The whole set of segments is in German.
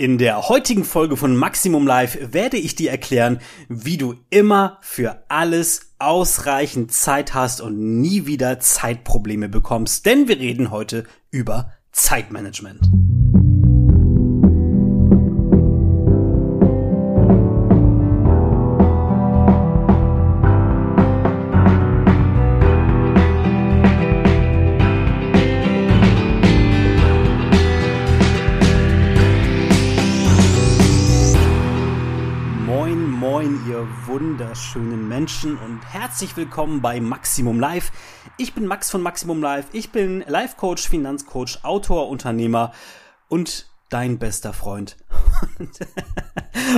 In der heutigen Folge von Maximum Live werde ich dir erklären, wie du immer für alles ausreichend Zeit hast und nie wieder Zeitprobleme bekommst, denn wir reden heute über Zeitmanagement. Herzlich willkommen bei Maximum Live. Ich bin Max von Maximum Live. Ich bin Life Coach, Finanzcoach, Autor, Unternehmer und dein bester Freund. und,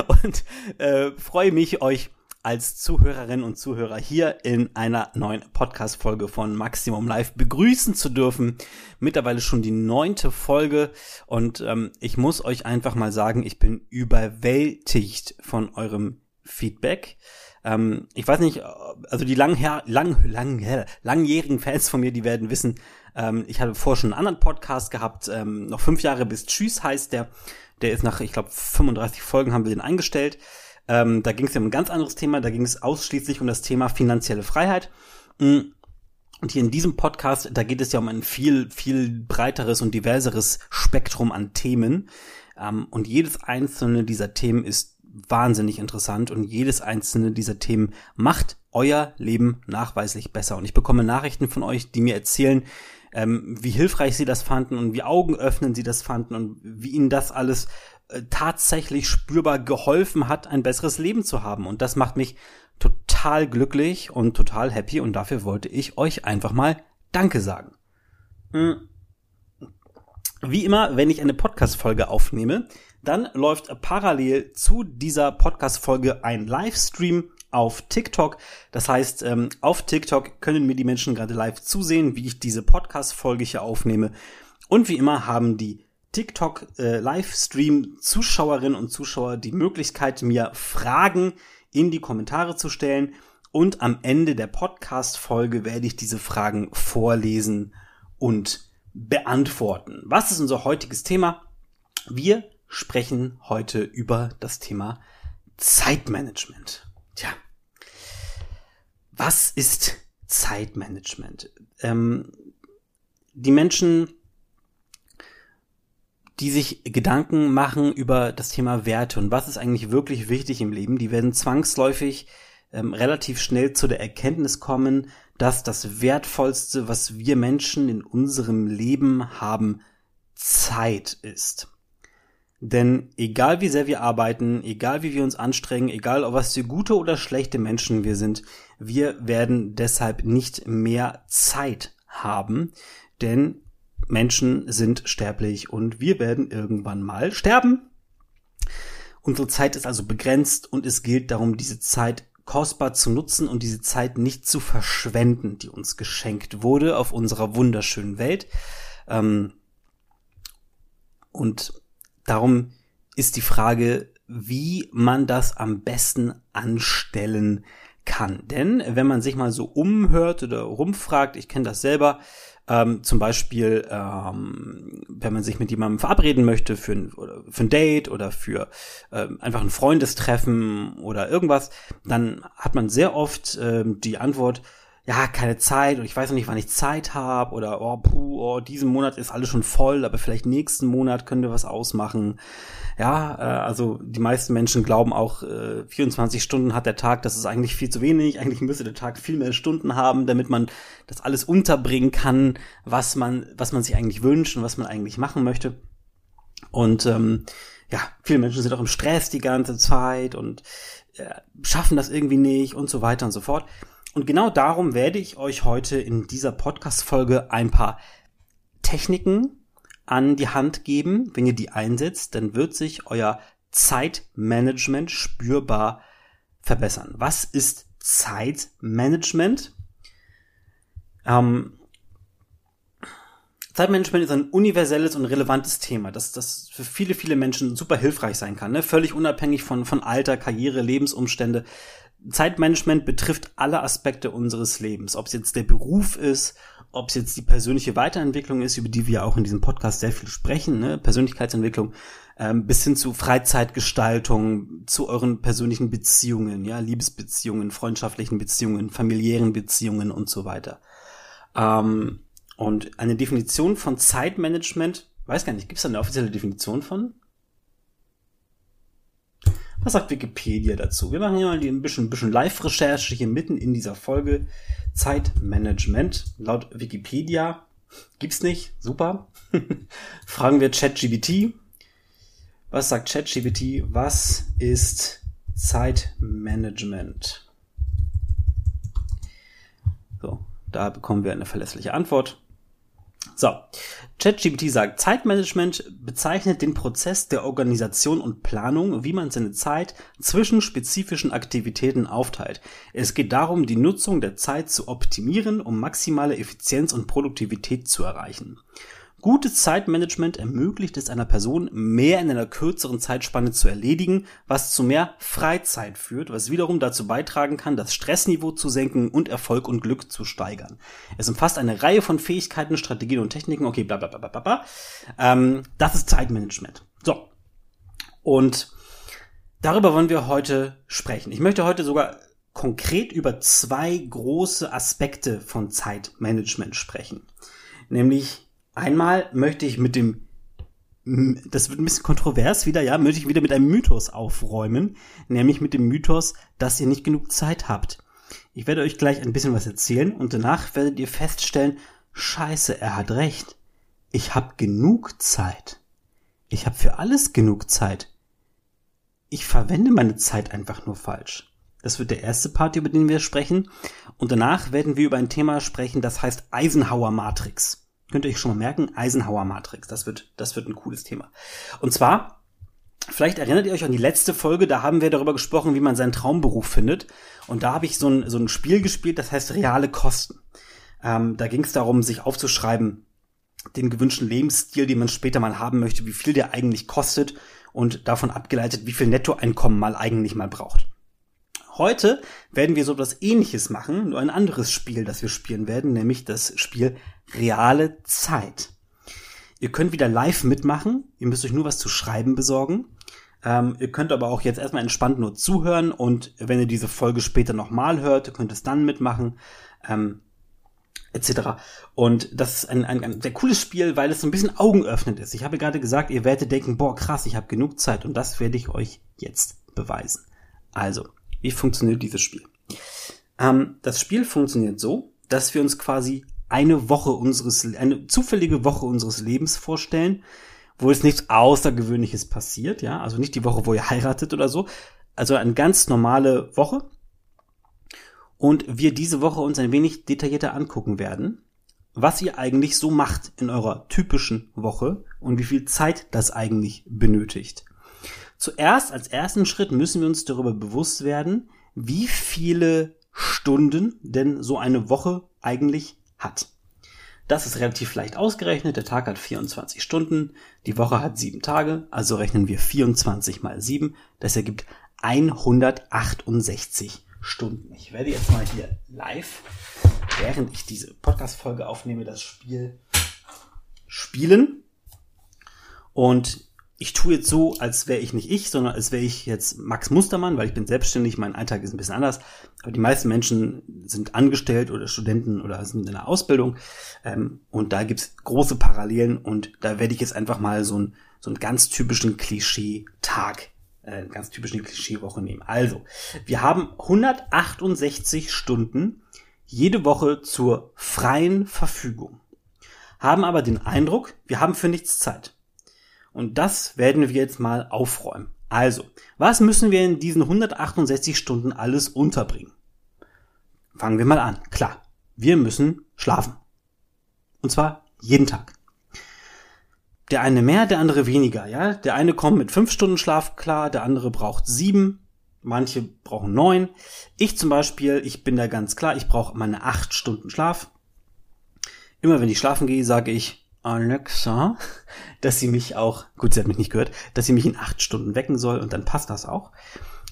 und äh, freue mich, euch als Zuhörerinnen und Zuhörer hier in einer neuen Podcast-Folge von Maximum Live begrüßen zu dürfen. Mittlerweile schon die neunte Folge und ähm, ich muss euch einfach mal sagen, ich bin überwältigt von eurem Feedback. Ähm, ich weiß nicht, also die lang, lang, lang, langjährigen Fans von mir, die werden wissen, ähm, ich hatte vorher schon einen anderen Podcast gehabt, ähm, noch fünf Jahre bis Tschüss heißt der. Der ist nach, ich glaube, 35 Folgen haben wir den eingestellt. Ähm, da ging es ja um ein ganz anderes Thema, da ging es ausschließlich um das Thema finanzielle Freiheit. Mm. Und hier in diesem Podcast, da geht es ja um ein viel, viel breiteres und diverseres Spektrum an Themen. Ähm, und jedes einzelne dieser Themen ist wahnsinnig interessant und jedes einzelne dieser Themen macht euer Leben nachweislich besser. Und ich bekomme Nachrichten von euch, die mir erzählen, ähm, wie hilfreich sie das fanden und wie augenöffnend sie das fanden und wie ihnen das alles äh, tatsächlich spürbar geholfen hat, ein besseres Leben zu haben. Und das macht mich total glücklich und total happy und dafür wollte ich euch einfach mal Danke sagen. Hm. Wie immer, wenn ich eine Podcast-Folge aufnehme, dann läuft parallel zu dieser Podcast-Folge ein Livestream auf TikTok. Das heißt, ähm, auf TikTok können mir die Menschen gerade live zusehen, wie ich diese Podcast-Folge hier aufnehme. Und wie immer haben die TikTok äh, und Zuschauer die Möglichkeit, mir Fragen in die Kommentare zu stellen. Und am Ende der Podcast-Folge werde ich diese Fragen vorlesen und beantworten. Was ist unser heutiges Thema? Wir sprechen heute über das Thema Zeitmanagement. Tja, was ist Zeitmanagement? Ähm, die Menschen, die sich Gedanken machen über das Thema Werte und was ist eigentlich wirklich wichtig im Leben, die werden zwangsläufig ähm, relativ schnell zu der Erkenntnis kommen, dass das Wertvollste, was wir Menschen in unserem Leben haben, Zeit ist. Denn egal wie sehr wir arbeiten, egal wie wir uns anstrengen, egal ob was für gute oder schlechte Menschen wir sind, wir werden deshalb nicht mehr Zeit haben, denn Menschen sind sterblich und wir werden irgendwann mal sterben. Unsere Zeit ist also begrenzt und es gilt darum, diese Zeit kostbar zu nutzen und diese Zeit nicht zu verschwenden, die uns geschenkt wurde auf unserer wunderschönen Welt. Ähm, und Darum ist die Frage, wie man das am besten anstellen kann. Denn wenn man sich mal so umhört oder rumfragt, ich kenne das selber, ähm, zum Beispiel, ähm, wenn man sich mit jemandem verabreden möchte für ein, für ein Date oder für ähm, einfach ein Freundestreffen oder irgendwas, dann hat man sehr oft ähm, die Antwort, ja, keine Zeit und ich weiß noch nicht, wann ich Zeit habe oder oh, puh, oh, diesen Monat ist alles schon voll, aber vielleicht nächsten Monat könnte was ausmachen. Ja, äh, also die meisten Menschen glauben auch, äh, 24 Stunden hat der Tag, das ist eigentlich viel zu wenig. Eigentlich müsste der Tag viel mehr Stunden haben, damit man das alles unterbringen kann, was man, was man sich eigentlich wünscht und was man eigentlich machen möchte. Und ähm, ja, viele Menschen sind auch im Stress die ganze Zeit und äh, schaffen das irgendwie nicht und so weiter und so fort. Und genau darum werde ich euch heute in dieser Podcast-Folge ein paar Techniken an die Hand geben. Wenn ihr die einsetzt, dann wird sich euer Zeitmanagement spürbar verbessern. Was ist Zeitmanagement? Ähm, Zeitmanagement ist ein universelles und relevantes Thema, das, das für viele, viele Menschen super hilfreich sein kann. Ne? Völlig unabhängig von, von Alter, Karriere, Lebensumstände. Zeitmanagement betrifft alle Aspekte unseres Lebens. Ob es jetzt der Beruf ist, ob es jetzt die persönliche Weiterentwicklung ist, über die wir auch in diesem Podcast sehr viel sprechen, ne? Persönlichkeitsentwicklung, ähm, bis hin zu Freizeitgestaltung, zu euren persönlichen Beziehungen, ja, Liebesbeziehungen, freundschaftlichen Beziehungen, familiären Beziehungen und so weiter. Ähm, und eine Definition von Zeitmanagement, weiß gar nicht, gibt es da eine offizielle Definition von? Was sagt Wikipedia dazu? Wir machen hier mal ein bisschen, bisschen Live-Recherche hier mitten in dieser Folge. Zeitmanagement. Laut Wikipedia gibt's nicht. Super. Fragen wir ChatGBT. Was sagt ChatGBT? Was ist Zeitmanagement? So, da bekommen wir eine verlässliche Antwort. So, ChatGPT sagt, Zeitmanagement bezeichnet den Prozess der Organisation und Planung, wie man seine Zeit zwischen spezifischen Aktivitäten aufteilt. Es geht darum, die Nutzung der Zeit zu optimieren, um maximale Effizienz und Produktivität zu erreichen. Gutes Zeitmanagement ermöglicht es einer Person, mehr in einer kürzeren Zeitspanne zu erledigen, was zu mehr Freizeit führt, was wiederum dazu beitragen kann, das Stressniveau zu senken und Erfolg und Glück zu steigern. Es umfasst eine Reihe von Fähigkeiten, Strategien und Techniken. Okay, bla bla bla bla bla. Ähm, das ist Zeitmanagement. So. Und darüber wollen wir heute sprechen. Ich möchte heute sogar konkret über zwei große Aspekte von Zeitmanagement sprechen. Nämlich Einmal möchte ich mit dem, das wird ein bisschen kontrovers wieder, ja, möchte ich wieder mit einem Mythos aufräumen, nämlich mit dem Mythos, dass ihr nicht genug Zeit habt. Ich werde euch gleich ein bisschen was erzählen und danach werdet ihr feststellen, scheiße, er hat recht. Ich habe genug Zeit. Ich habe für alles genug Zeit. Ich verwende meine Zeit einfach nur falsch. Das wird der erste Part, über den wir sprechen. Und danach werden wir über ein Thema sprechen, das heißt Eisenhower Matrix. Könnt ihr euch schon mal merken, Eisenhower Matrix. Das wird, das wird ein cooles Thema. Und zwar, vielleicht erinnert ihr euch an die letzte Folge, da haben wir darüber gesprochen, wie man seinen Traumberuf findet. Und da habe ich so ein, so ein Spiel gespielt, das heißt reale Kosten. Ähm, da ging es darum, sich aufzuschreiben, den gewünschten Lebensstil, den man später mal haben möchte, wie viel der eigentlich kostet und davon abgeleitet, wie viel Nettoeinkommen man eigentlich mal braucht. Heute werden wir so etwas ähnliches machen, nur ein anderes Spiel, das wir spielen werden, nämlich das Spiel reale Zeit. Ihr könnt wieder live mitmachen. Ihr müsst euch nur was zu schreiben besorgen. Ähm, ihr könnt aber auch jetzt erstmal entspannt nur zuhören und wenn ihr diese Folge später nochmal hört, könnt es dann mitmachen. Ähm, etc. Und das ist ein, ein, ein sehr cooles Spiel, weil es so ein bisschen augenöffnend ist. Ich habe gerade gesagt, ihr werdet denken, boah, krass, ich habe genug Zeit und das werde ich euch jetzt beweisen. Also, wie funktioniert dieses Spiel? Ähm, das Spiel funktioniert so, dass wir uns quasi eine Woche unseres, eine zufällige Woche unseres Lebens vorstellen, wo es nichts Außergewöhnliches passiert, ja, also nicht die Woche, wo ihr heiratet oder so, also eine ganz normale Woche. Und wir diese Woche uns ein wenig detaillierter angucken werden, was ihr eigentlich so macht in eurer typischen Woche und wie viel Zeit das eigentlich benötigt. Zuerst, als ersten Schritt müssen wir uns darüber bewusst werden, wie viele Stunden denn so eine Woche eigentlich hat. Das ist relativ leicht ausgerechnet. Der Tag hat 24 Stunden, die Woche hat sieben Tage, also rechnen wir 24 mal sieben. Das ergibt 168 Stunden. Ich werde jetzt mal hier live, während ich diese Podcast-Folge aufnehme, das Spiel spielen. Und ich tue jetzt so, als wäre ich nicht ich, sondern als wäre ich jetzt Max Mustermann, weil ich bin selbstständig, mein Alltag ist ein bisschen anders. Aber die meisten Menschen sind angestellt oder Studenten oder sind in der Ausbildung. Ähm, und da gibt's große Parallelen und da werde ich jetzt einfach mal so, ein, so einen ganz typischen Klischee-Tag, äh, ganz typischen Klischee-Woche nehmen. Also, wir haben 168 Stunden jede Woche zur freien Verfügung. Haben aber den Eindruck, wir haben für nichts Zeit. Und das werden wir jetzt mal aufräumen. Also, was müssen wir in diesen 168 Stunden alles unterbringen? Fangen wir mal an. Klar, wir müssen schlafen. Und zwar jeden Tag. Der eine mehr, der andere weniger, ja. Der eine kommt mit fünf Stunden Schlaf klar, der andere braucht sieben, manche brauchen neun. Ich zum Beispiel, ich bin da ganz klar, ich brauche meine acht Stunden Schlaf. Immer wenn ich schlafen gehe, sage ich, Alexa, dass sie mich auch, gut, sie hat mich nicht gehört, dass sie mich in acht Stunden wecken soll und dann passt das auch.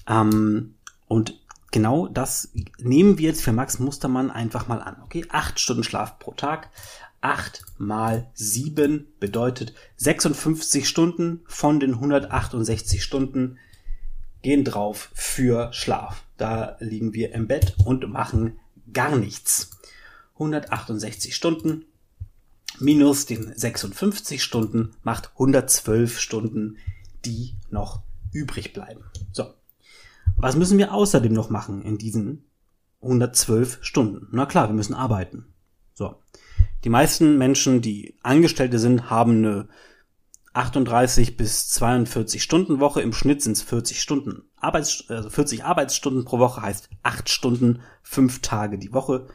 Ähm, und genau das nehmen wir jetzt für Max Mustermann einfach mal an. Okay, acht Stunden Schlaf pro Tag. 8 mal 7 bedeutet 56 Stunden von den 168 Stunden gehen drauf für Schlaf. Da liegen wir im Bett und machen gar nichts. 168 Stunden minus den 56 Stunden macht 112 Stunden, die noch übrig bleiben. So. Was müssen wir außerdem noch machen in diesen 112 Stunden? Na klar, wir müssen arbeiten. So. Die meisten Menschen, die Angestellte sind, haben eine 38 bis 42 Stunden Woche. Im Schnitt sind es 40 Stunden Arbeits, also 40 Arbeitsstunden pro Woche heißt 8 Stunden, 5 Tage die Woche.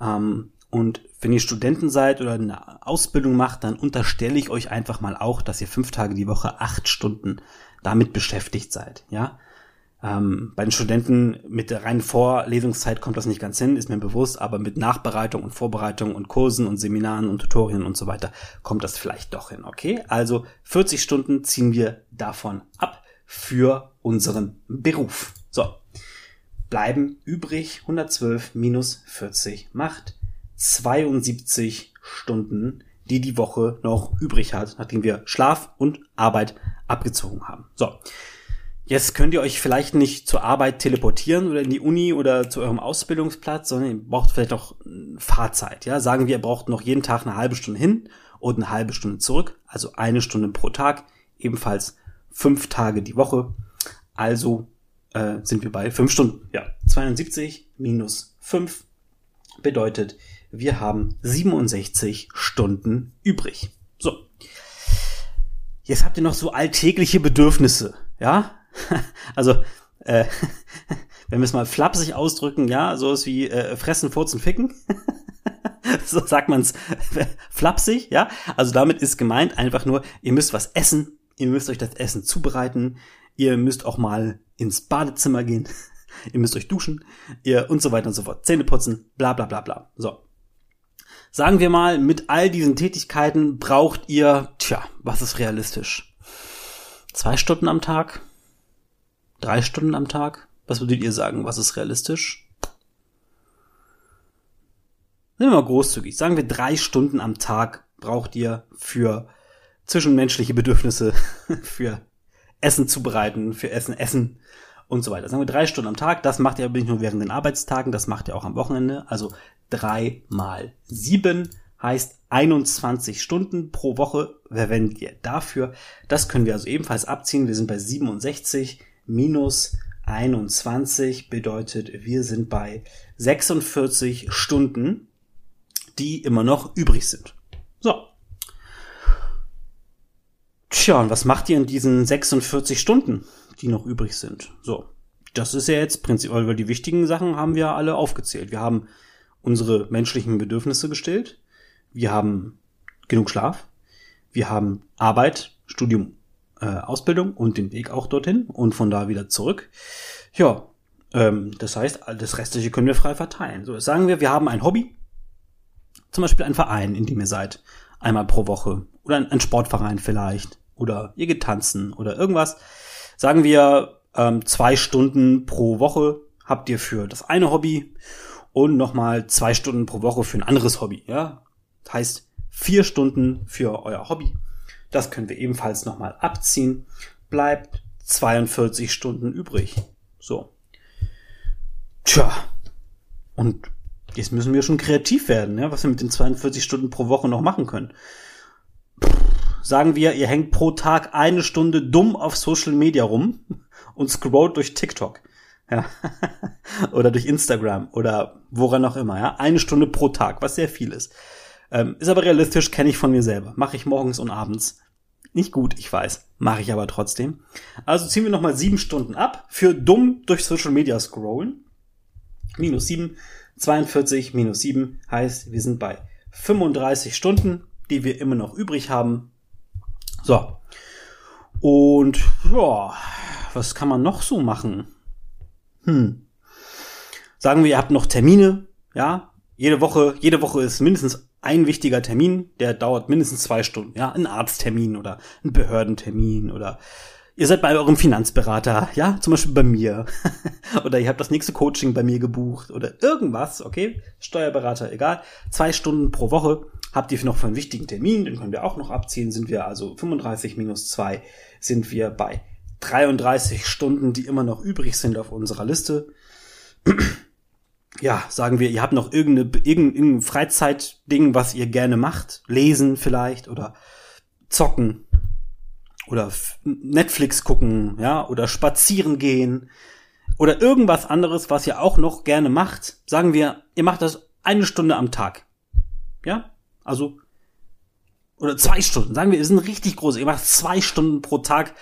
Ähm, und wenn ihr Studenten seid oder eine Ausbildung macht, dann unterstelle ich euch einfach mal auch, dass ihr 5 Tage die Woche 8 Stunden damit beschäftigt seid. Ja, ähm, bei den Studenten mit der reinen Vorlesungszeit kommt das nicht ganz hin, ist mir bewusst, aber mit Nachbereitung und Vorbereitung und Kursen und Seminaren und Tutorien und so weiter kommt das vielleicht doch hin, okay? Also 40 Stunden ziehen wir davon ab für unseren Beruf. So. Bleiben übrig 112 minus 40 macht 72 Stunden, die die Woche noch übrig hat, nachdem wir Schlaf und Arbeit abgezogen haben. So. Jetzt könnt ihr euch vielleicht nicht zur Arbeit teleportieren oder in die Uni oder zu eurem Ausbildungsplatz, sondern ihr braucht vielleicht auch Fahrzeit. Ja, sagen wir, ihr braucht noch jeden Tag eine halbe Stunde hin und eine halbe Stunde zurück, also eine Stunde pro Tag, ebenfalls fünf Tage die Woche. Also äh, sind wir bei fünf Stunden. Ja, 72 minus fünf bedeutet, wir haben 67 Stunden übrig. So. Jetzt habt ihr noch so alltägliche Bedürfnisse, ja? also, äh, wenn wir es mal flapsig ausdrücken, ja, so ist wie äh, fressen, furzen, ficken. so sagt man es flapsig, ja. Also damit ist gemeint einfach nur, ihr müsst was essen, ihr müsst euch das Essen zubereiten, ihr müsst auch mal ins Badezimmer gehen, ihr müsst euch duschen, ihr und so weiter und so fort, Zähne putzen, bla bla bla bla. So. Sagen wir mal, mit all diesen Tätigkeiten braucht ihr, tja, was ist realistisch? Zwei Stunden am Tag? Drei Stunden am Tag? Was würdet ihr sagen? Was ist realistisch? Nehmen wir mal großzügig. Sagen wir drei Stunden am Tag braucht ihr für zwischenmenschliche Bedürfnisse, für Essen zubereiten, für Essen essen und so weiter. Sagen wir drei Stunden am Tag. Das macht ihr aber nicht nur während den Arbeitstagen, das macht ihr auch am Wochenende. Also drei mal sieben heißt 21 Stunden pro Woche verwendet ihr dafür. Das können wir also ebenfalls abziehen. Wir sind bei 67 minus 21 bedeutet, wir sind bei 46 Stunden, die immer noch übrig sind. So. Tja, und was macht ihr in diesen 46 Stunden, die noch übrig sind? So. Das ist ja jetzt prinzipiell, weil die wichtigen Sachen haben wir alle aufgezählt. Wir haben unsere menschlichen Bedürfnisse gestellt. Wir haben genug Schlaf. Wir haben Arbeit, Studium äh, Ausbildung und den Weg auch dorthin und von da wieder zurück. Ja, ähm, das heißt, das Restliche können wir frei verteilen. So, sagen wir, wir haben ein Hobby, zum Beispiel ein Verein, in dem ihr seid, einmal pro Woche oder ein, ein Sportverein vielleicht oder ihr geht tanzen oder irgendwas. Sagen wir, ähm, zwei Stunden pro Woche habt ihr für das eine Hobby und nochmal zwei Stunden pro Woche für ein anderes Hobby. Ja, das heißt vier Stunden für euer Hobby das können wir ebenfalls nochmal abziehen. Bleibt 42 Stunden übrig. So. Tja. Und jetzt müssen wir schon kreativ werden, ja, was wir mit den 42 Stunden pro Woche noch machen können. Sagen wir, ihr hängt pro Tag eine Stunde dumm auf Social Media rum und scrollt durch TikTok. Ja. oder durch Instagram oder woran auch immer, ja. Eine Stunde pro Tag, was sehr viel ist. Ähm, ist aber realistisch, kenne ich von mir selber. Mache ich morgens und abends. Nicht gut, ich weiß. Mache ich aber trotzdem. Also ziehen wir nochmal sieben Stunden ab für dumm durch Social Media scrollen. Minus sieben. 42 minus sieben heißt, wir sind bei 35 Stunden, die wir immer noch übrig haben. So. Und ja, was kann man noch so machen? Hm. Sagen wir, ihr habt noch Termine, ja? Jede Woche, jede Woche ist mindestens ein wichtiger Termin, der dauert mindestens zwei Stunden, ja, ein Arzttermin oder ein Behördentermin oder ihr seid bei eurem Finanzberater, ja, zum Beispiel bei mir. oder ihr habt das nächste Coaching bei mir gebucht oder irgendwas, okay? Steuerberater, egal. Zwei Stunden pro Woche habt ihr noch für einen wichtigen Termin, den können wir auch noch abziehen, sind wir also 35 minus 2 sind wir bei 33 Stunden, die immer noch übrig sind auf unserer Liste. ja, sagen wir, ihr habt noch irgendeine, irgendein Freizeitding, was ihr gerne macht. Lesen vielleicht oder zocken oder Netflix gucken, ja, oder spazieren gehen oder irgendwas anderes, was ihr auch noch gerne macht. Sagen wir, ihr macht das eine Stunde am Tag. Ja? Also, oder zwei Stunden. Sagen wir, ihr sind richtig groß. Ihr macht zwei Stunden pro Tag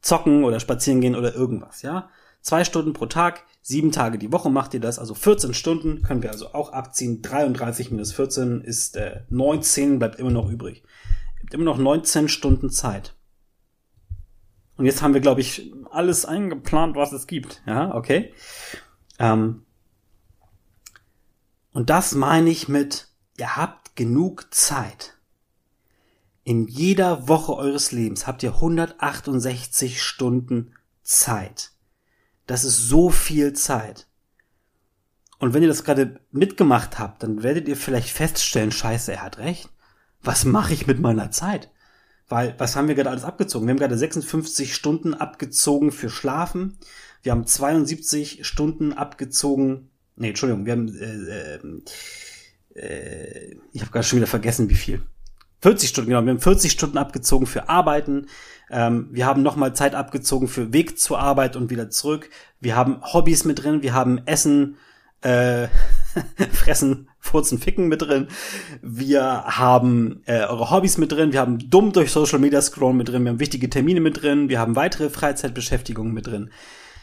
zocken oder spazieren gehen oder irgendwas, ja? Zwei Stunden pro Tag, sieben Tage die Woche macht ihr das, also 14 Stunden können wir also auch abziehen. 33 minus 14 ist äh, 19, bleibt immer noch übrig. Ihr habt immer noch 19 Stunden Zeit. Und jetzt haben wir, glaube ich, alles eingeplant, was es gibt. Ja, okay. Ähm, und das meine ich mit, ihr habt genug Zeit. In jeder Woche eures Lebens habt ihr 168 Stunden Zeit. Das ist so viel Zeit. Und wenn ihr das gerade mitgemacht habt, dann werdet ihr vielleicht feststellen, scheiße, er hat recht. Was mache ich mit meiner Zeit? Weil, was haben wir gerade alles abgezogen? Wir haben gerade 56 Stunden abgezogen für Schlafen. Wir haben 72 Stunden abgezogen. Nee, Entschuldigung, wir haben, äh, äh, äh ich habe gerade schon wieder vergessen, wie viel. 40 Stunden, genau. Wir haben 40 Stunden abgezogen für Arbeiten. Ähm, wir haben nochmal Zeit abgezogen für Weg zur Arbeit und wieder zurück. Wir haben Hobbys mit drin. Wir haben Essen, äh, Fressen, Furzen, Ficken mit drin. Wir haben äh, eure Hobbys mit drin. Wir haben dumm durch Social Media scrollen mit drin. Wir haben wichtige Termine mit drin. Wir haben weitere Freizeitbeschäftigungen mit drin.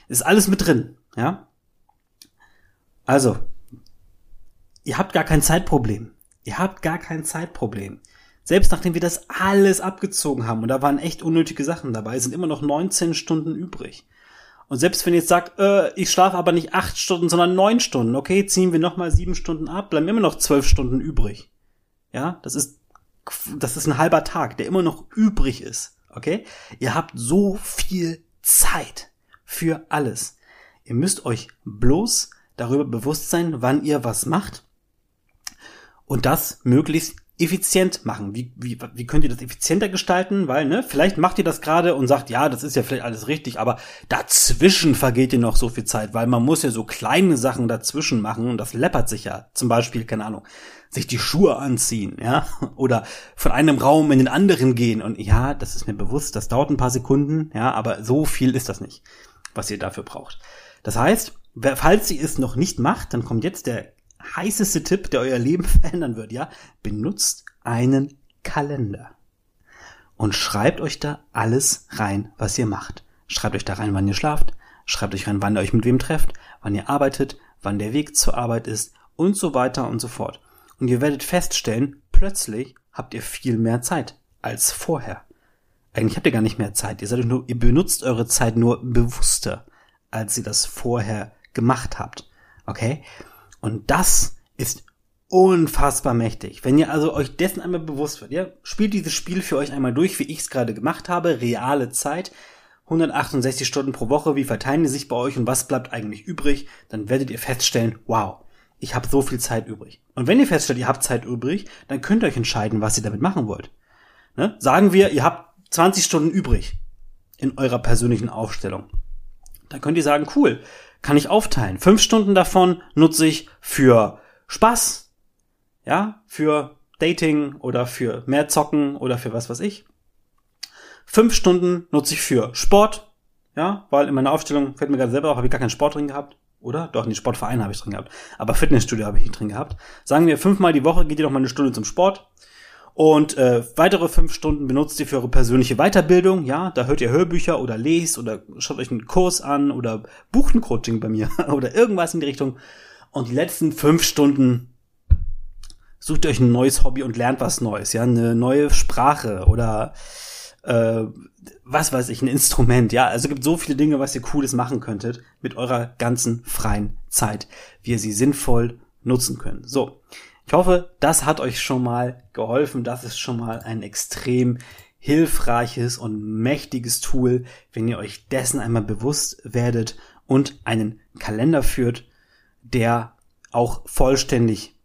Ist alles mit drin, ja? Also, ihr habt gar kein Zeitproblem. Ihr habt gar kein Zeitproblem. Selbst nachdem wir das alles abgezogen haben, und da waren echt unnötige Sachen dabei, sind immer noch 19 Stunden übrig. Und selbst wenn ihr jetzt sagt, äh, ich schlafe aber nicht acht Stunden, sondern neun Stunden, okay, ziehen wir nochmal sieben Stunden ab, bleiben immer noch zwölf Stunden übrig. Ja, das ist, das ist ein halber Tag, der immer noch übrig ist, okay? Ihr habt so viel Zeit für alles. Ihr müsst euch bloß darüber bewusst sein, wann ihr was macht und das möglichst effizient machen? Wie, wie, wie könnt ihr das effizienter gestalten? Weil, ne, vielleicht macht ihr das gerade und sagt, ja, das ist ja vielleicht alles richtig, aber dazwischen vergeht ihr noch so viel Zeit, weil man muss ja so kleine Sachen dazwischen machen und das läppert sich ja. Zum Beispiel, keine Ahnung, sich die Schuhe anziehen, ja, oder von einem Raum in den anderen gehen und ja, das ist mir bewusst, das dauert ein paar Sekunden, ja, aber so viel ist das nicht, was ihr dafür braucht. Das heißt, falls ihr es noch nicht macht, dann kommt jetzt der heißeste Tipp, der euer Leben verändern wird, ja? Benutzt einen Kalender. Und schreibt euch da alles rein, was ihr macht. Schreibt euch da rein, wann ihr schlaft. Schreibt euch rein, wann ihr euch mit wem trefft, wann ihr arbeitet, wann der Weg zur Arbeit ist und so weiter und so fort. Und ihr werdet feststellen, plötzlich habt ihr viel mehr Zeit als vorher. Eigentlich habt ihr gar nicht mehr Zeit. Ihr, seid nur, ihr benutzt eure Zeit nur bewusster, als ihr das vorher gemacht habt. Okay? Und das ist unfassbar mächtig. Wenn ihr also euch dessen einmal bewusst wird, ja, spielt dieses Spiel für euch einmal durch, wie ich es gerade gemacht habe, reale Zeit, 168 Stunden pro Woche, wie verteilen die sich bei euch und was bleibt eigentlich übrig, dann werdet ihr feststellen, wow, ich habe so viel Zeit übrig. Und wenn ihr feststellt, ihr habt Zeit übrig, dann könnt ihr euch entscheiden, was ihr damit machen wollt. Ne? Sagen wir, ihr habt 20 Stunden übrig in eurer persönlichen Aufstellung. Dann könnt ihr sagen, cool, kann ich aufteilen. Fünf Stunden davon nutze ich für Spaß, ja, für Dating oder für mehr Zocken oder für was weiß ich. Fünf Stunden nutze ich für Sport, ja, weil in meiner Aufstellung fällt mir gerade selber auf, habe ich gar keinen Sport drin gehabt. Oder? Doch, den Sportverein habe ich drin gehabt. Aber Fitnessstudio habe ich nicht drin gehabt. Sagen wir, fünfmal die Woche geht ihr noch mal eine Stunde zum Sport. Und äh, weitere fünf Stunden benutzt ihr für eure persönliche Weiterbildung. Ja, da hört ihr Hörbücher oder lest oder schaut euch einen Kurs an oder bucht ein Coaching bei mir oder irgendwas in die Richtung. Und die letzten fünf Stunden sucht ihr euch ein neues Hobby und lernt was Neues. Ja, eine neue Sprache oder äh, was weiß ich, ein Instrument. Ja, also gibt so viele Dinge, was ihr Cooles machen könntet mit eurer ganzen freien Zeit, wie ihr sie sinnvoll nutzen könnt. So. Ich hoffe, das hat euch schon mal geholfen. Das ist schon mal ein extrem hilfreiches und mächtiges Tool, wenn ihr euch dessen einmal bewusst werdet und einen Kalender führt, der auch vollständig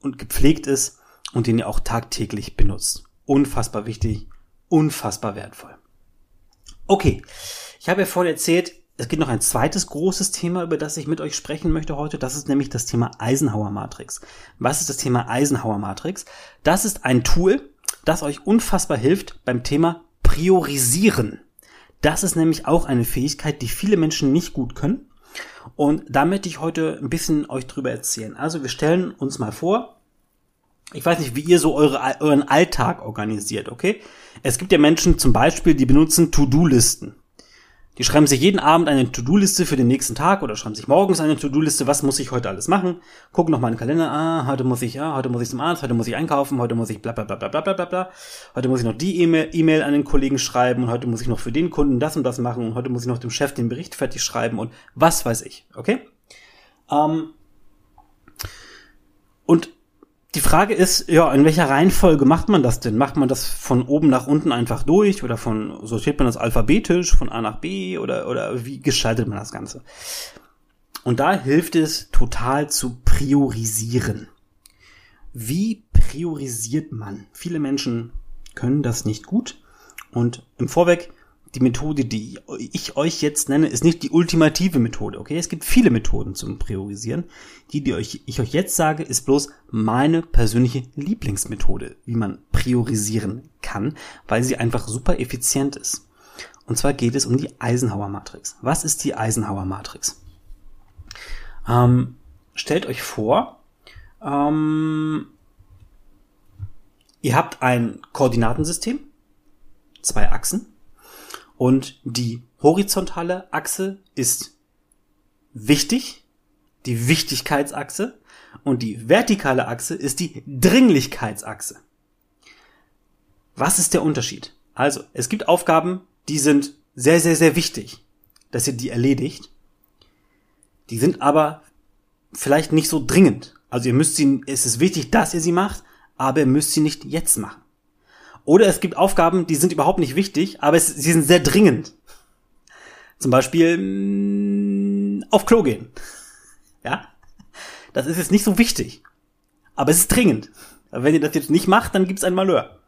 und gepflegt ist und den ihr auch tagtäglich benutzt. Unfassbar wichtig, unfassbar wertvoll. Okay, ich habe ja vorhin erzählt, es gibt noch ein zweites großes Thema, über das ich mit euch sprechen möchte heute. Das ist nämlich das Thema Eisenhower Matrix. Was ist das Thema Eisenhower Matrix? Das ist ein Tool, das euch unfassbar hilft beim Thema Priorisieren. Das ist nämlich auch eine Fähigkeit, die viele Menschen nicht gut können. Und da möchte ich heute ein bisschen euch drüber erzählen. Also wir stellen uns mal vor, ich weiß nicht, wie ihr so eure, euren Alltag organisiert, okay? Es gibt ja Menschen zum Beispiel, die benutzen To-Do-Listen. Die schreiben sich jeden Abend eine To-Do-Liste für den nächsten Tag oder schreiben sich morgens eine To-Do-Liste, was muss ich heute alles machen? Gucken noch mal in den Kalender, ah, heute muss ich, ja, heute muss ich zum Arzt, heute muss ich einkaufen, heute muss ich bla bla bla bla bla bla bla. Heute muss ich noch die E-Mail an den Kollegen schreiben und heute muss ich noch für den Kunden das und das machen und heute muss ich noch dem Chef den Bericht fertig schreiben und was weiß ich, okay? Ähm, und die Frage ist, ja, in welcher Reihenfolge macht man das denn? Macht man das von oben nach unten einfach durch oder von, sortiert man das alphabetisch von A nach B oder, oder wie gestaltet man das Ganze? Und da hilft es total zu priorisieren. Wie priorisiert man? Viele Menschen können das nicht gut und im Vorweg die Methode, die ich euch jetzt nenne, ist nicht die ultimative Methode, okay? Es gibt viele Methoden zum Priorisieren. Die, die euch, ich euch jetzt sage, ist bloß meine persönliche Lieblingsmethode, wie man priorisieren kann, weil sie einfach super effizient ist. Und zwar geht es um die Eisenhower Matrix. Was ist die Eisenhower Matrix? Ähm, stellt euch vor, ähm, ihr habt ein Koordinatensystem, zwei Achsen, und die horizontale Achse ist wichtig, die Wichtigkeitsachse. Und die vertikale Achse ist die Dringlichkeitsachse. Was ist der Unterschied? Also, es gibt Aufgaben, die sind sehr, sehr, sehr wichtig, dass ihr die erledigt. Die sind aber vielleicht nicht so dringend. Also ihr müsst sie, es ist wichtig, dass ihr sie macht, aber ihr müsst sie nicht jetzt machen. Oder es gibt Aufgaben, die sind überhaupt nicht wichtig, aber es, sie sind sehr dringend. Zum Beispiel mh, mm, auf Klo gehen. Ja, das ist jetzt nicht so wichtig, aber es ist dringend. Wenn ihr das jetzt nicht macht, dann gibt's ein Malheur.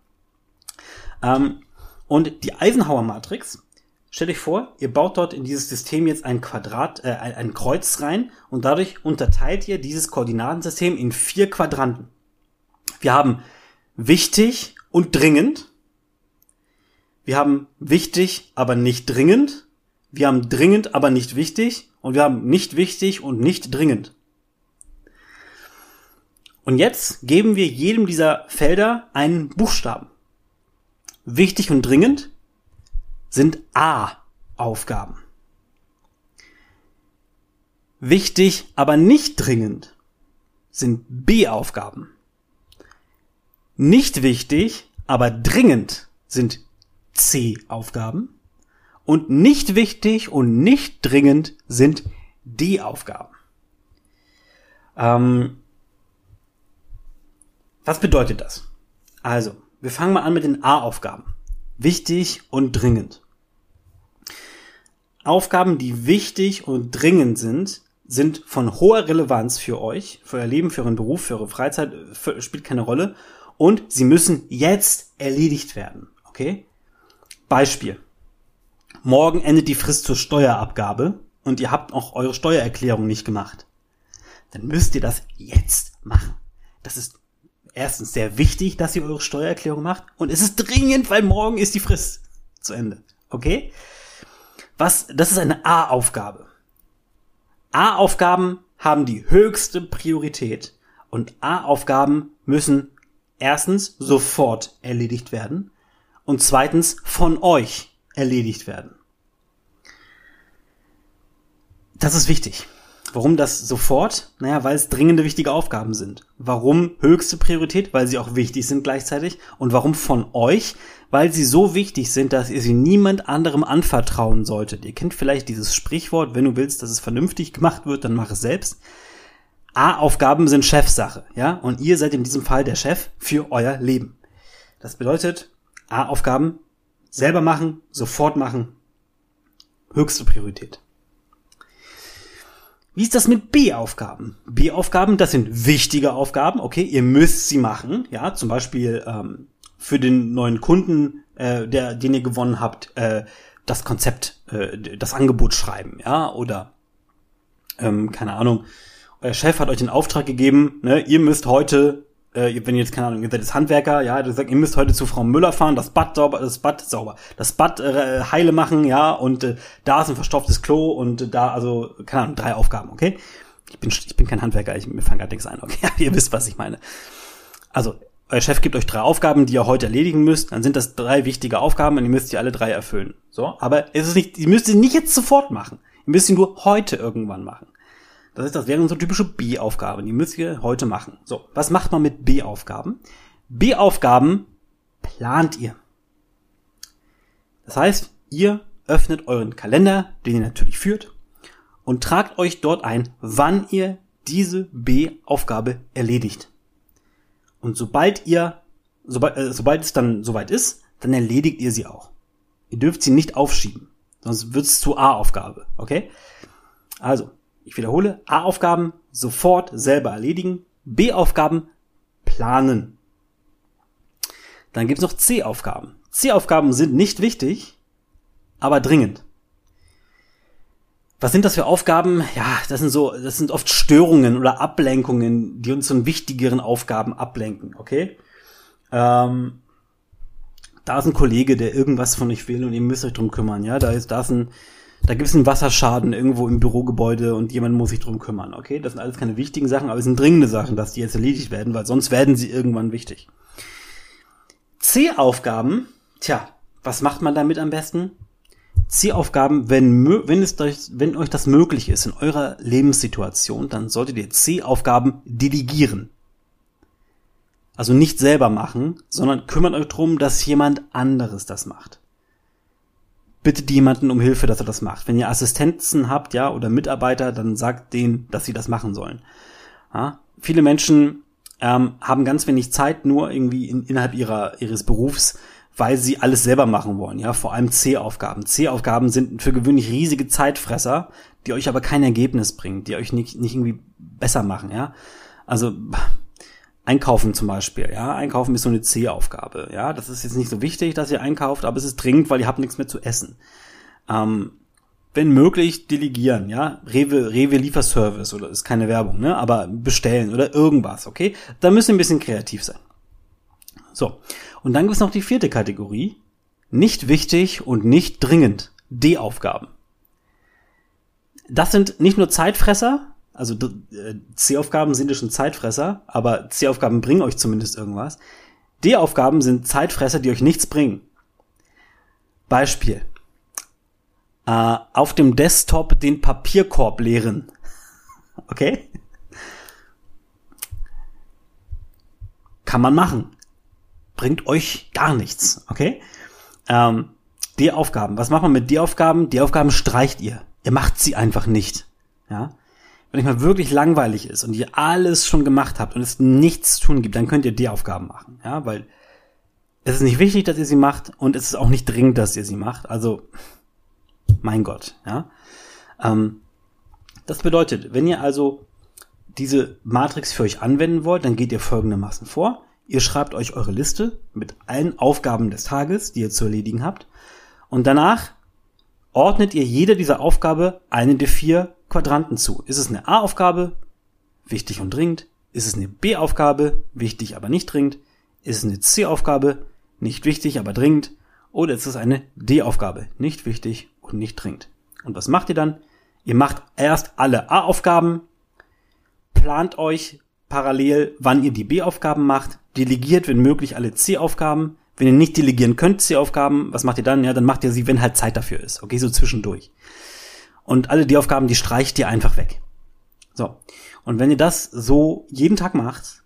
Ähm, und die Eisenhower-Matrix, stellt euch vor, ihr baut dort in dieses System jetzt ein Quadrat, äh, ein Kreuz rein und dadurch unterteilt ihr dieses Koordinatensystem in vier Quadranten. Wir haben wichtig und dringend. Wir haben wichtig, aber nicht dringend. Wir haben dringend, aber nicht wichtig. Und wir haben nicht wichtig und nicht dringend. Und jetzt geben wir jedem dieser Felder einen Buchstaben. Wichtig und dringend sind A-Aufgaben. Wichtig, aber nicht dringend sind B-Aufgaben. Nicht wichtig, aber dringend sind C-Aufgaben. Und nicht wichtig und nicht dringend sind D-Aufgaben. Ähm, was bedeutet das? Also, wir fangen mal an mit den A-Aufgaben. Wichtig und dringend. Aufgaben, die wichtig und dringend sind, sind von hoher Relevanz für euch, für euer Leben, für euren Beruf, für eure Freizeit, für, spielt keine Rolle und sie müssen jetzt erledigt werden. Okay? Beispiel. Morgen endet die Frist zur Steuerabgabe und ihr habt auch eure Steuererklärung nicht gemacht. Dann müsst ihr das jetzt machen. Das ist erstens sehr wichtig, dass ihr eure Steuererklärung macht und es ist dringend, weil morgen ist die Frist zu Ende. Okay? Was, das ist eine A-Aufgabe. A-Aufgaben haben die höchste Priorität und A-Aufgaben müssen erstens sofort erledigt werden und zweitens von euch erledigt werden. Das ist wichtig. Warum das sofort? Naja, weil es dringende wichtige Aufgaben sind. Warum höchste Priorität? Weil sie auch wichtig sind gleichzeitig. Und warum von euch? Weil sie so wichtig sind, dass ihr sie niemand anderem anvertrauen solltet. Ihr kennt vielleicht dieses Sprichwort, wenn du willst, dass es vernünftig gemacht wird, dann mach es selbst. A-Aufgaben sind Chefsache, ja, und ihr seid in diesem Fall der Chef für euer Leben. Das bedeutet, A-Aufgaben selber machen, sofort machen. Höchste Priorität. Wie ist das mit B-Aufgaben? B-Aufgaben, das sind wichtige Aufgaben, okay, ihr müsst sie machen, ja, zum Beispiel ähm, für den neuen Kunden, äh, der, den ihr gewonnen habt, äh, das Konzept, äh, das Angebot schreiben, ja, oder ähm, keine Ahnung, euer Chef hat euch den Auftrag gegeben, ne, ihr müsst heute äh, wenn ihr jetzt keine Ahnung, ihr seid jetzt Handwerker, ja, du sagst, ihr müsst heute zu Frau Müller fahren, das Bad sauber, das Bad sauber, das Bad äh, heile machen, ja, und äh, da ist ein verstopftes Klo und äh, da, also, keine Ahnung, drei Aufgaben, okay? Ich bin, ich bin kein Handwerker, ich, mir fangen gerade nichts ein, okay? Ihr wisst, was ich meine. Also, euer Chef gibt euch drei Aufgaben, die ihr heute erledigen müsst, dann sind das drei wichtige Aufgaben und ihr müsst die alle drei erfüllen. So, aber es ist nicht, ihr müsst sie nicht jetzt sofort machen. Ihr müsst sie nur heute irgendwann machen. Das ist, das wären so typische B-Aufgaben. Die müsst ihr heute machen. So, was macht man mit B-Aufgaben? B-Aufgaben plant ihr. Das heißt, ihr öffnet euren Kalender, den ihr natürlich führt, und tragt euch dort ein, wann ihr diese B-Aufgabe erledigt. Und sobald ihr, sobald, äh, sobald es dann soweit ist, dann erledigt ihr sie auch. Ihr dürft sie nicht aufschieben, sonst wird es zu A-Aufgabe, okay? Also, ich wiederhole, A-Aufgaben sofort selber erledigen, B-Aufgaben planen. Dann gibt's noch C-Aufgaben. C-Aufgaben sind nicht wichtig, aber dringend. Was sind das für Aufgaben? Ja, das sind so, das sind oft Störungen oder Ablenkungen, die uns von wichtigeren Aufgaben ablenken, okay? Ähm, da ist ein Kollege, der irgendwas von euch will und ihr müsst euch drum kümmern, ja? Da ist, da ist ein, da gibt es einen Wasserschaden irgendwo im Bürogebäude und jemand muss sich drum kümmern, okay? Das sind alles keine wichtigen Sachen, aber es sind dringende Sachen, dass die jetzt erledigt werden, weil sonst werden sie irgendwann wichtig. C-Aufgaben, tja, was macht man damit am besten? C-Aufgaben, wenn, wenn, es euch, wenn euch das möglich ist in eurer Lebenssituation, dann solltet ihr C-Aufgaben delegieren. Also nicht selber machen, sondern kümmert euch drum, dass jemand anderes das macht bittet jemanden um Hilfe, dass er das macht. Wenn ihr Assistenzen habt, ja, oder Mitarbeiter, dann sagt denen, dass sie das machen sollen. Ja? Viele Menschen ähm, haben ganz wenig Zeit nur irgendwie in, innerhalb ihrer, ihres Berufs, weil sie alles selber machen wollen, ja, vor allem C-Aufgaben. C-Aufgaben sind für gewöhnlich riesige Zeitfresser, die euch aber kein Ergebnis bringen, die euch nicht, nicht irgendwie besser machen, ja. Also Einkaufen zum Beispiel, ja. Einkaufen ist so eine C-Aufgabe, ja. Das ist jetzt nicht so wichtig, dass ihr einkauft, aber es ist dringend, weil ihr habt nichts mehr zu essen. Ähm, wenn möglich, delegieren, ja. Rewe, Rewe Lieferservice oder ist keine Werbung, ne? Aber bestellen oder irgendwas, okay? Da müsst ihr ein bisschen kreativ sein. So. Und dann gibt es noch die vierte Kategorie. Nicht wichtig und nicht dringend. D-Aufgaben. Das sind nicht nur Zeitfresser, also äh, C-Aufgaben sind ja schon Zeitfresser, aber C-Aufgaben bringen euch zumindest irgendwas. D-Aufgaben sind Zeitfresser, die euch nichts bringen. Beispiel. Äh, auf dem Desktop den Papierkorb leeren. Okay? Kann man machen. Bringt euch gar nichts. Okay? Ähm, D-Aufgaben. Was macht man mit D-Aufgaben? D-Aufgaben streicht ihr. Ihr macht sie einfach nicht. Ja? Wenn euch mal wirklich langweilig ist und ihr alles schon gemacht habt und es nichts zu tun gibt, dann könnt ihr die Aufgaben machen, ja, weil es ist nicht wichtig, dass ihr sie macht und es ist auch nicht dringend, dass ihr sie macht. Also, mein Gott, ja. Ähm, das bedeutet, wenn ihr also diese Matrix für euch anwenden wollt, dann geht ihr folgendermaßen vor. Ihr schreibt euch eure Liste mit allen Aufgaben des Tages, die ihr zu erledigen habt. Und danach ordnet ihr jeder dieser Aufgabe eine der vier Quadranten zu. Ist es eine A-Aufgabe? Wichtig und dringend. Ist es eine B-Aufgabe? Wichtig, aber nicht dringend. Ist es eine C-Aufgabe? Nicht wichtig, aber dringend. Oder ist es eine D-Aufgabe? Nicht wichtig und nicht dringend. Und was macht ihr dann? Ihr macht erst alle A-Aufgaben, plant euch parallel, wann ihr die B-Aufgaben macht, delegiert, wenn möglich, alle C-Aufgaben. Wenn ihr nicht delegieren könnt, C-Aufgaben, was macht ihr dann? Ja, dann macht ihr sie, wenn halt Zeit dafür ist. Okay, so zwischendurch. Und alle die Aufgaben, die streicht ihr einfach weg. So. Und wenn ihr das so jeden Tag macht,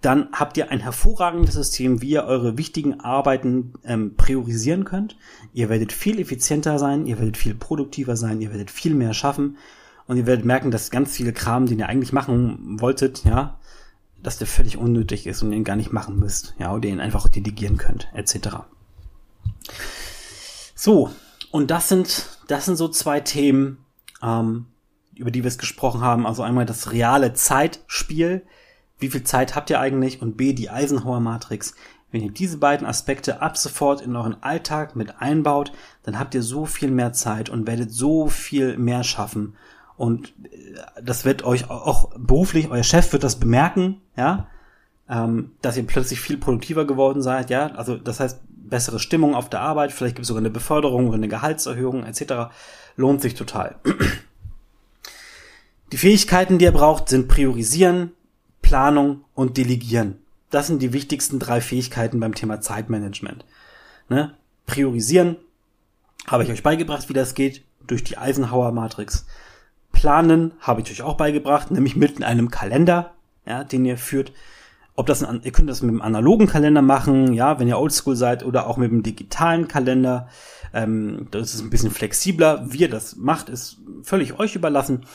dann habt ihr ein hervorragendes System, wie ihr eure wichtigen Arbeiten ähm, priorisieren könnt. Ihr werdet viel effizienter sein, ihr werdet viel produktiver sein, ihr werdet viel mehr schaffen und ihr werdet merken, dass ganz viele Kram, den ihr eigentlich machen wolltet, ja, dass der völlig unnötig ist und den gar nicht machen müsst, ja, oder den einfach delegieren könnt, etc. So, und das sind, das sind so zwei Themen, ähm, über die wir es gesprochen haben. Also einmal das reale Zeitspiel. Wie viel Zeit habt ihr eigentlich? Und B, die Eisenhower-Matrix. Wenn ihr diese beiden Aspekte ab sofort in euren Alltag mit einbaut, dann habt ihr so viel mehr Zeit und werdet so viel mehr schaffen. Und äh, das wird euch auch beruflich, euer Chef wird das bemerken, ja, ähm, dass ihr plötzlich viel produktiver geworden seid, ja. Also das heißt, bessere Stimmung auf der Arbeit, vielleicht gibt es sogar eine Beförderung oder eine Gehaltserhöhung etc. Lohnt sich total. Die Fähigkeiten, die ihr braucht, sind Priorisieren, Planung und Delegieren. Das sind die wichtigsten drei Fähigkeiten beim Thema Zeitmanagement. Ne? Priorisieren habe ich euch beigebracht, wie das geht, durch die Eisenhower-Matrix. Planen habe ich euch auch beigebracht, nämlich mit einem Kalender, ja, den ihr führt. Ob das ein, ihr könnt das mit einem analogen Kalender machen, ja, wenn ihr oldschool seid, oder auch mit einem digitalen Kalender. Ähm, das ist ein bisschen flexibler. Wie ihr das macht, ist völlig euch überlassen.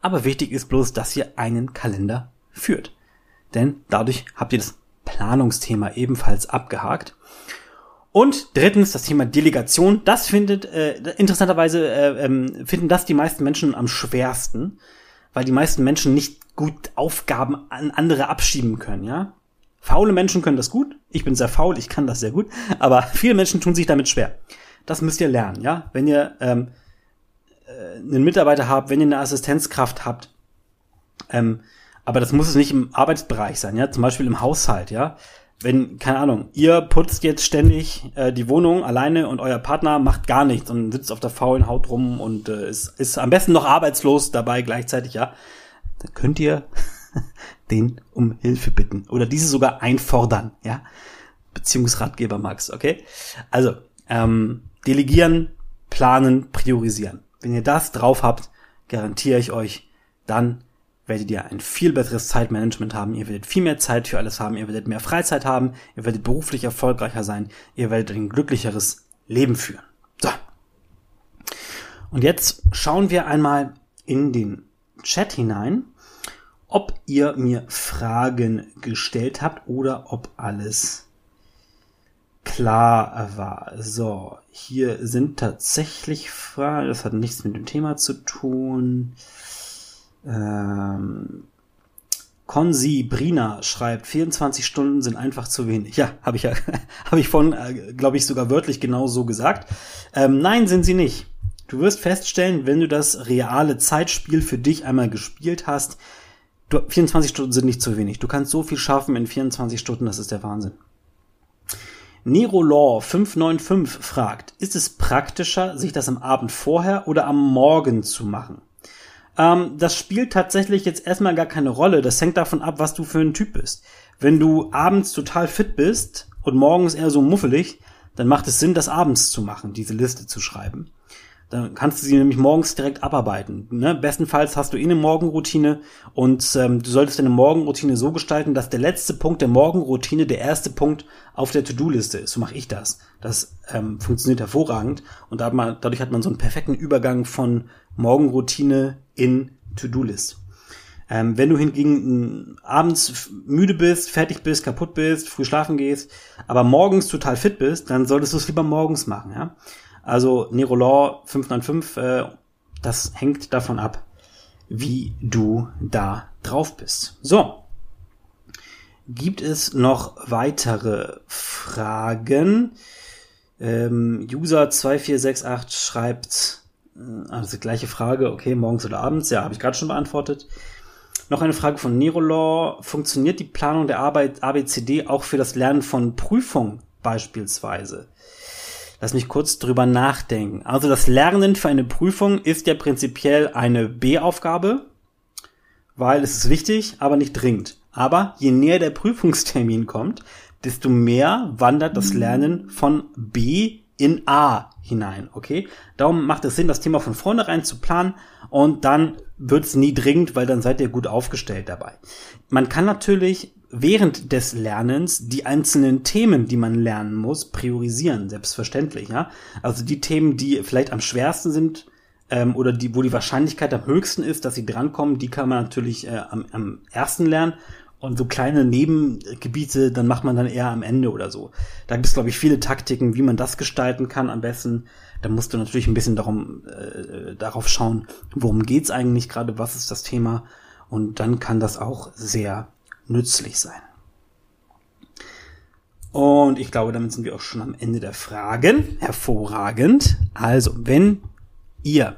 Aber wichtig ist bloß, dass ihr einen Kalender führt denn dadurch habt ihr das Planungsthema ebenfalls abgehakt. Und drittens das Thema Delegation. Das findet äh, interessanterweise äh, ähm, finden das die meisten Menschen am schwersten, weil die meisten Menschen nicht gut Aufgaben an andere abschieben können. Ja, faule Menschen können das gut. Ich bin sehr faul, ich kann das sehr gut. Aber viele Menschen tun sich damit schwer. Das müsst ihr lernen. Ja, wenn ihr ähm, äh, einen Mitarbeiter habt, wenn ihr eine Assistenzkraft habt, ähm, aber das muss es nicht im Arbeitsbereich sein, ja, zum Beispiel im Haushalt, ja. Wenn, keine Ahnung, ihr putzt jetzt ständig äh, die Wohnung alleine und euer Partner macht gar nichts und sitzt auf der faulen Haut rum und äh, ist, ist am besten noch arbeitslos dabei gleichzeitig, ja, dann könnt ihr den um Hilfe bitten oder diese sogar einfordern, ja. Beziehungsratgeber Max, okay? Also, ähm, delegieren, planen, priorisieren. Wenn ihr das drauf habt, garantiere ich euch, dann werdet ihr ein viel besseres Zeitmanagement haben, ihr werdet viel mehr Zeit für alles haben, ihr werdet mehr Freizeit haben, ihr werdet beruflich erfolgreicher sein, ihr werdet ein glücklicheres Leben führen. So. Und jetzt schauen wir einmal in den Chat hinein, ob ihr mir Fragen gestellt habt oder ob alles klar war. So, hier sind tatsächlich Fragen, das hat nichts mit dem Thema zu tun. Ähm, Konsi Brina schreibt, 24 Stunden sind einfach zu wenig. Ja, habe ich ja, habe ich von, äh, glaube ich, sogar wörtlich genau so gesagt. Ähm, nein, sind sie nicht. Du wirst feststellen, wenn du das reale Zeitspiel für dich einmal gespielt hast, du, 24 Stunden sind nicht zu wenig. Du kannst so viel schaffen in 24 Stunden, das ist der Wahnsinn. Nero Law 595 fragt, ist es praktischer, sich das am Abend vorher oder am Morgen zu machen? Ähm, das spielt tatsächlich jetzt erstmal gar keine Rolle. Das hängt davon ab, was du für ein Typ bist. Wenn du abends total fit bist und morgens eher so muffelig, dann macht es Sinn, das abends zu machen, diese Liste zu schreiben. Dann kannst du sie nämlich morgens direkt abarbeiten. Ne? Bestenfalls hast du eh eine Morgenroutine und ähm, du solltest deine Morgenroutine so gestalten, dass der letzte Punkt der Morgenroutine der erste Punkt auf der To-Do-Liste ist. So mache ich das. Das ähm, funktioniert hervorragend und dadurch hat man so einen perfekten Übergang von Morgenroutine in To-Do-List. Ähm, wenn du hingegen abends müde bist, fertig bist, kaputt bist, früh schlafen gehst, aber morgens total fit bist, dann solltest du es lieber morgens machen. Ja? Also Nerolaw 595, äh, das hängt davon ab, wie du da drauf bist. So. Gibt es noch weitere Fragen? Ähm, User 2468 schreibt, also gleiche Frage, okay, morgens oder abends, ja, habe ich gerade schon beantwortet. Noch eine Frage von Nerolaw. Funktioniert die Planung der Arbeit ABCD auch für das Lernen von Prüfungen beispielsweise? Lass mich kurz drüber nachdenken. Also das Lernen für eine Prüfung ist ja prinzipiell eine B-Aufgabe, weil es ist wichtig, aber nicht dringend. Aber je näher der Prüfungstermin kommt, desto mehr wandert das Lernen von B in A hinein, okay? Darum macht es Sinn, das Thema von vornherein zu planen und dann wird's nie dringend, weil dann seid ihr gut aufgestellt dabei. Man kann natürlich während des Lernens die einzelnen Themen, die man lernen muss, priorisieren, selbstverständlich, ja? Also die Themen, die vielleicht am schwersten sind, ähm, oder die, wo die Wahrscheinlichkeit am höchsten ist, dass sie drankommen, die kann man natürlich äh, am, am ersten lernen Und so kleine Nebengebiete, dann macht man dann eher am Ende oder so. Da gibt es, glaube ich, viele Taktiken, wie man das gestalten kann am besten. Da musst du natürlich ein bisschen darum, äh, darauf schauen, worum geht's eigentlich gerade, was ist das Thema. Und dann kann das auch sehr nützlich sein. Und ich glaube, damit sind wir auch schon am Ende der Fragen. Hervorragend. Also, wenn ihr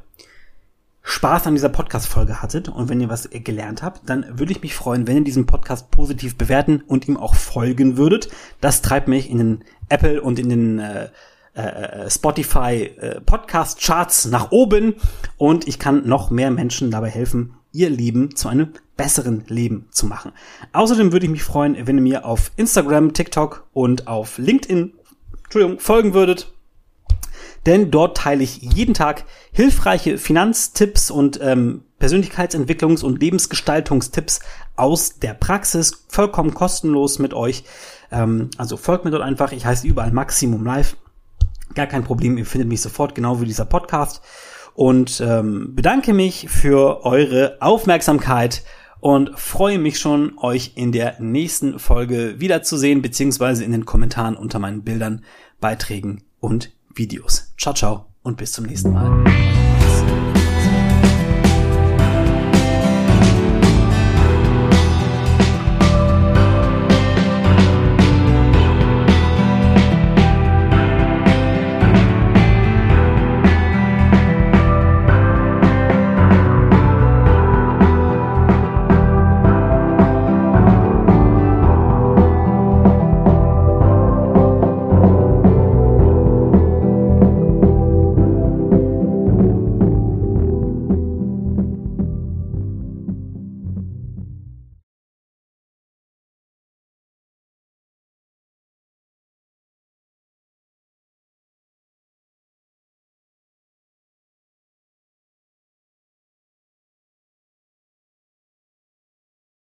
Spaß an dieser Podcast-Folge hattet und wenn ihr was gelernt habt, dann würde ich mich freuen, wenn ihr diesen Podcast positiv bewerten und ihm auch folgen würdet. Das treibt mich in den Apple und in den äh, äh, Spotify äh, Podcast Charts nach oben und ich kann noch mehr Menschen dabei helfen, ihr Leben zu einem besseren Leben zu machen. Außerdem würde ich mich freuen, wenn ihr mir auf Instagram, TikTok und auf LinkedIn Entschuldigung, folgen würdet denn dort teile ich jeden Tag hilfreiche Finanztipps und ähm, Persönlichkeitsentwicklungs- und Lebensgestaltungstipps aus der Praxis, vollkommen kostenlos mit euch. Ähm, also folgt mir dort einfach. Ich heiße überall Maximum Live. Gar kein Problem, ihr findet mich sofort, genau wie dieser Podcast. Und ähm, bedanke mich für eure Aufmerksamkeit und freue mich schon, euch in der nächsten Folge wiederzusehen, beziehungsweise in den Kommentaren unter meinen Bildern, Beiträgen und Videos. Ciao, ciao und bis zum nächsten Mal.